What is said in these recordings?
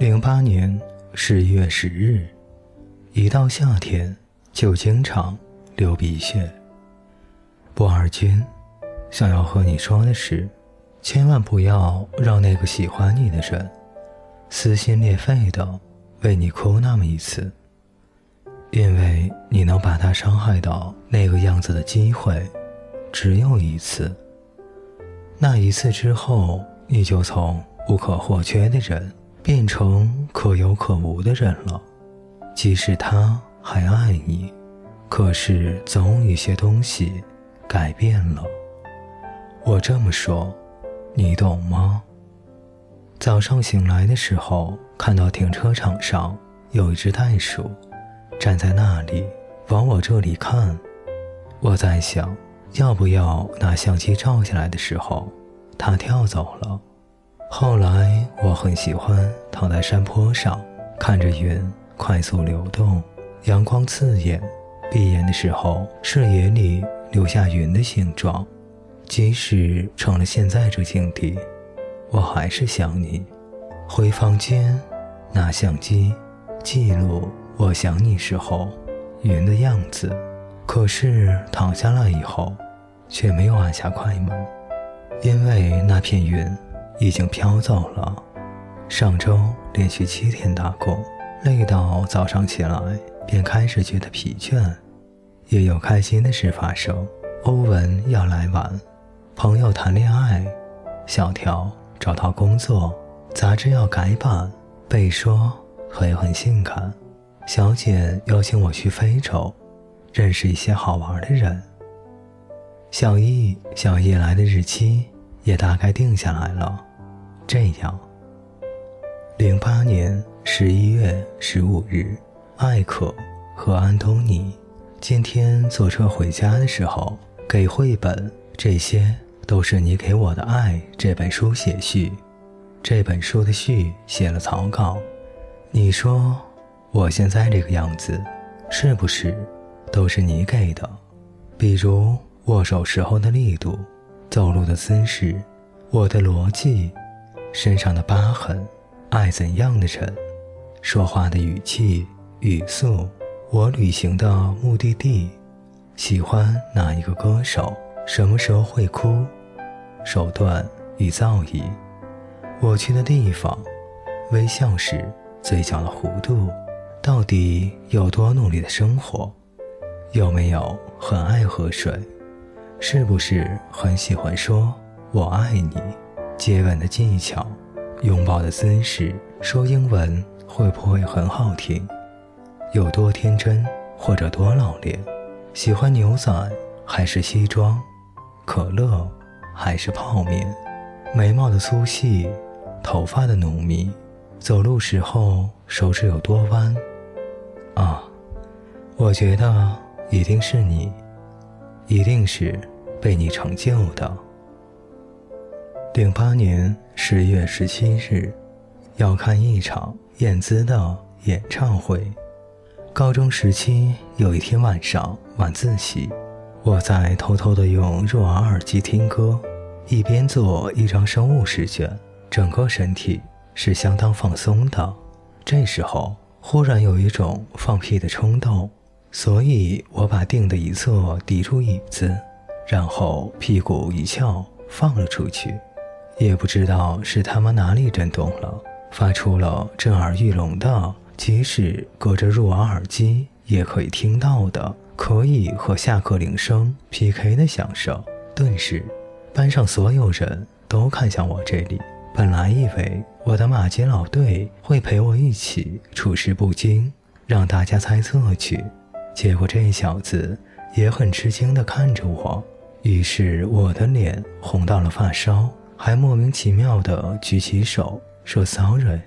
零八年十一月十日，一到夏天就经常流鼻血。不二君，想要和你说的是，千万不要让那个喜欢你的人撕心裂肺的为你哭那么一次，因为你能把他伤害到那个样子的机会只有一次。那一次之后，你就从不可或缺的人变成可有可无的人了。即使他还爱你，可是总有些东西改变了。我这么说，你懂吗？早上醒来的时候，看到停车场上有一只袋鼠，站在那里往我这里看。我在想。要不要拿相机照下来的时候，它跳走了。后来很喜欢躺在山坡上，看着云快速流动，阳光刺眼。闭眼的时候，视野里留下云的形状。即使成了现在这境地，我还是想你。回房间，拿相机记录我想你时候云的样子。可是躺下来以后，却没有按下快门，因为那片云已经飘走了。上周连续七天打工，累到早上起来便开始觉得疲倦。也有开心的事发生：欧文要来玩，朋友谈恋爱，小条找到工作，杂志要改版，被说会很性感。小姐邀请我去非洲。认识一些好玩的人。小易、小叶来的日期也大概定下来了。这样，零八年十一月十五日，艾可和安东尼今天坐车回家的时候，给绘本，这些都是你给我的爱这本书写序。这本书的序写了草稿。你说我现在这个样子，是不是？都是你给的，比如握手时候的力度，走路的姿势，我的逻辑，身上的疤痕，爱怎样的人，说话的语气语速，我旅行的目的地，喜欢哪一个歌手，什么时候会哭，手段与造诣，我去的地方，微笑时嘴角的弧度，到底有多努力的生活。有没有很爱喝水？是不是很喜欢说“我爱你”？接吻的技巧，拥抱的姿势，说英文会不会很好听？有多天真或者多老练？喜欢牛仔还是西装？可乐还是泡面？眉毛的粗细，头发的浓密，走路时候手指有多弯？啊，我觉得。一定是你，一定是被你成就的。零八年十月十七日，要看一场燕姿的演唱会。高中时期有一天晚上晚自习，我在偷偷的用入耳耳机听歌，一边做一张生物试卷，整个身体是相当放松的。这时候忽然有一种放屁的冲动。所以我把定的一侧抵住椅子，然后屁股一翘放了出去，也不知道是他妈哪里震动了，发出了震耳欲聋的，即使隔着入耳耳机也可以听到的，可以和下课铃声 PK 的响声。顿时，班上所有人都看向我这里。本来以为我的马街老队会陪我一起处事不惊，让大家猜测去。结果这小子也很吃惊地看着我，于是我的脸红到了发梢，还莫名其妙地举起手说 “sorry”。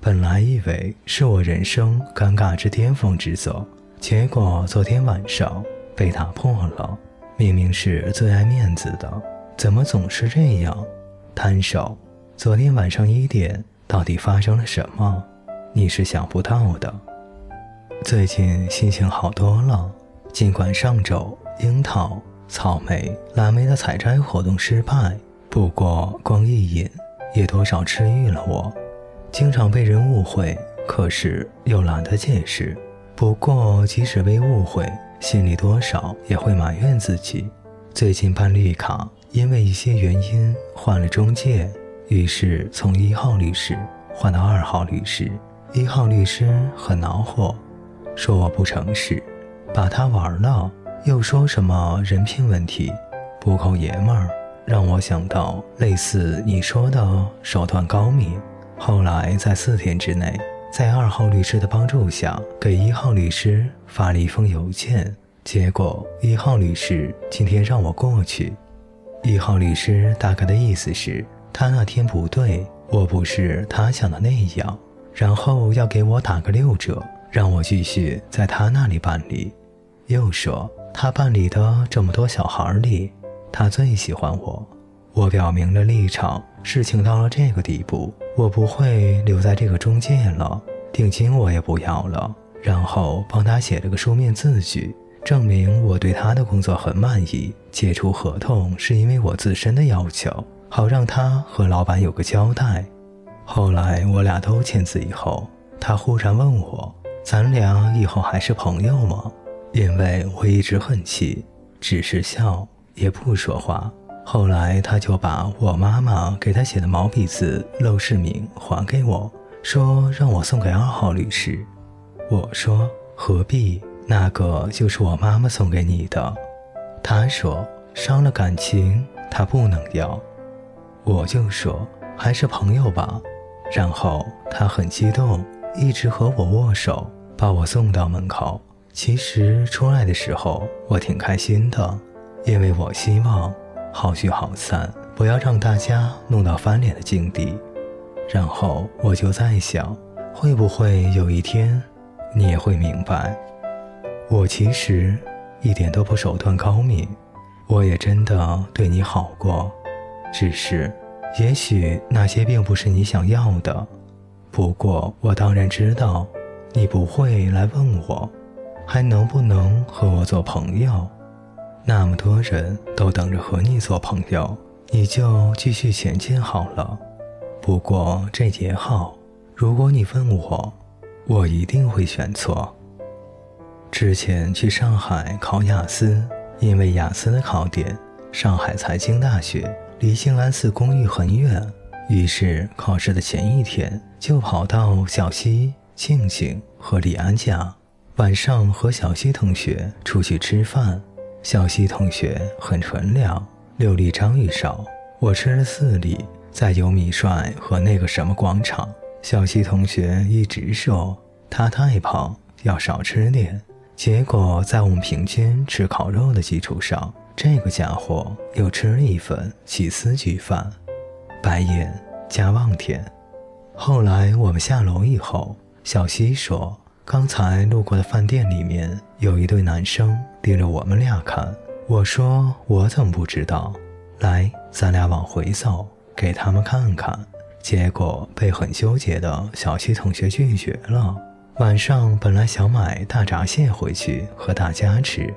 本来以为是我人生尴尬之巅峰之作，结果昨天晚上被打破了。明明是最爱面子的，怎么总是这样？摊手！昨天晚上一点到底发生了什么？你是想不到的。最近心情好多了，尽管上周樱桃、草莓、蓝莓的采摘活动失败，不过光一饮也多少治愈了我。经常被人误会，可是又懒得解释。不过，即使被误会，心里多少也会埋怨自己。最近办绿卡，因为一些原因换了中介，于是从一号律师换到二号律师。一号律师很恼火，说我不诚实，把他玩了，又说什么人品问题，不够爷们儿。让我想到类似你说的手段高明。后来在四天之内，在二号律师的帮助下，给一号律师发了一封邮件。结果一号律师今天让我过去。一号律师大概的意思是，他那天不对，我不是他想的那样，然后要给我打个六折，让我继续在他那里办理。又说他办理的这么多小孩里。他最喜欢我，我表明了立场。事情到了这个地步，我不会留在这个中介了，定金我也不要了。然后帮他写了个书面字据，证明我对他的工作很满意。解除合同是因为我自身的要求，好让他和老板有个交代。后来我俩都签字以后，他忽然问我：“咱俩以后还是朋友吗？”因为我一直很气，只是笑。也不说话。后来他就把我妈妈给他写的毛笔字陋室铭还给我，说让我送给二号律师。我说何必？那个就是我妈妈送给你的。他说伤了感情，他不能要。我就说还是朋友吧。然后他很激动，一直和我握手，把我送到门口。其实出来的时候，我挺开心的。因为我希望好聚好散，不要让大家弄到翻脸的境地。然后我就在想，会不会有一天，你也会明白，我其实一点都不手段高明，我也真的对你好过，只是，也许那些并不是你想要的。不过我当然知道，你不会来问我，还能不能和我做朋友。那么多人都等着和你做朋友，你就继续前进好了。不过这也好，如果你问我，我一定会选错。之前去上海考雅思，因为雅思的考点上海财经大学离静安寺公寓很远，于是考试的前一天就跑到小西、庆庆和李安家，晚上和小西同学出去吃饭。小西同学很纯良，六粒章鱼烧，我吃了四粒，在有米帅和那个什么广场。小西同学一直说他太胖，要少吃点。结果在我们平均吃烤肉的基础上，这个家伙又吃了一份起司焗饭，白眼加望天。后来我们下楼以后，小西说。刚才路过的饭店里面有一对男生盯着我们俩看。我说我怎么不知道？来，咱俩往回走，给他们看看。结果被很纠结的小西同学拒绝了。晚上本来想买大闸蟹回去和大家吃，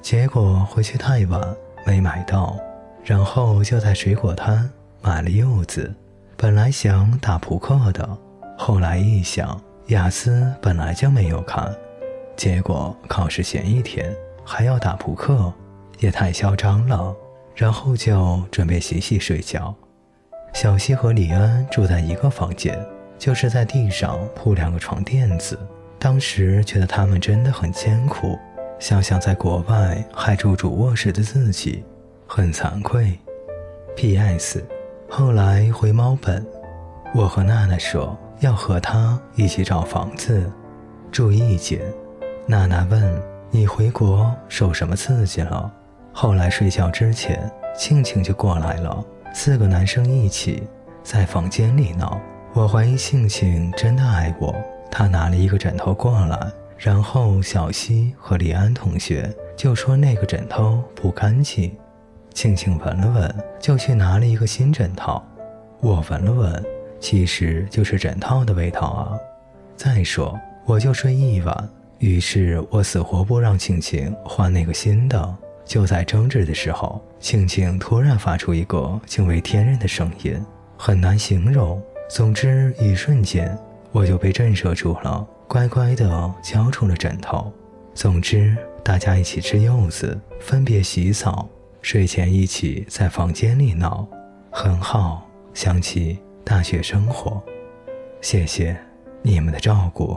结果回去太晚没买到，然后就在水果摊买了柚子。本来想打扑克的，后来一想。雅思本来就没有看，结果考试前一天还要打扑克，也太嚣张了。然后就准备洗洗睡觉。小西和李安住在一个房间，就是在地上铺两个床垫子。当时觉得他们真的很艰苦，想想在国外还住主卧室的自己，很惭愧。P.S. 后来回猫本，我和娜娜说。要和他一起找房子，住一间。娜娜问：“你回国受什么刺激了？”后来睡觉之前，庆庆就过来了，四个男生一起在房间里闹。我怀疑庆庆真的爱我，他拿了一个枕头过来，然后小西和李安同学就说那个枕头不干净。庆庆闻了闻，就去拿了一个新枕头。我闻了闻。其实就是枕套的味道啊！再说，我就睡一晚，于是我死活不让庆庆换那个新的。就在争执的时候，庆庆突然发出一个惊为天人的声音，很难形容，总之，一瞬间我就被震慑住了，乖乖的交出了枕头。总之，大家一起吃柚子，分别洗澡，睡前一起在房间里闹，很好。想起大学生活，谢谢你们的照顾。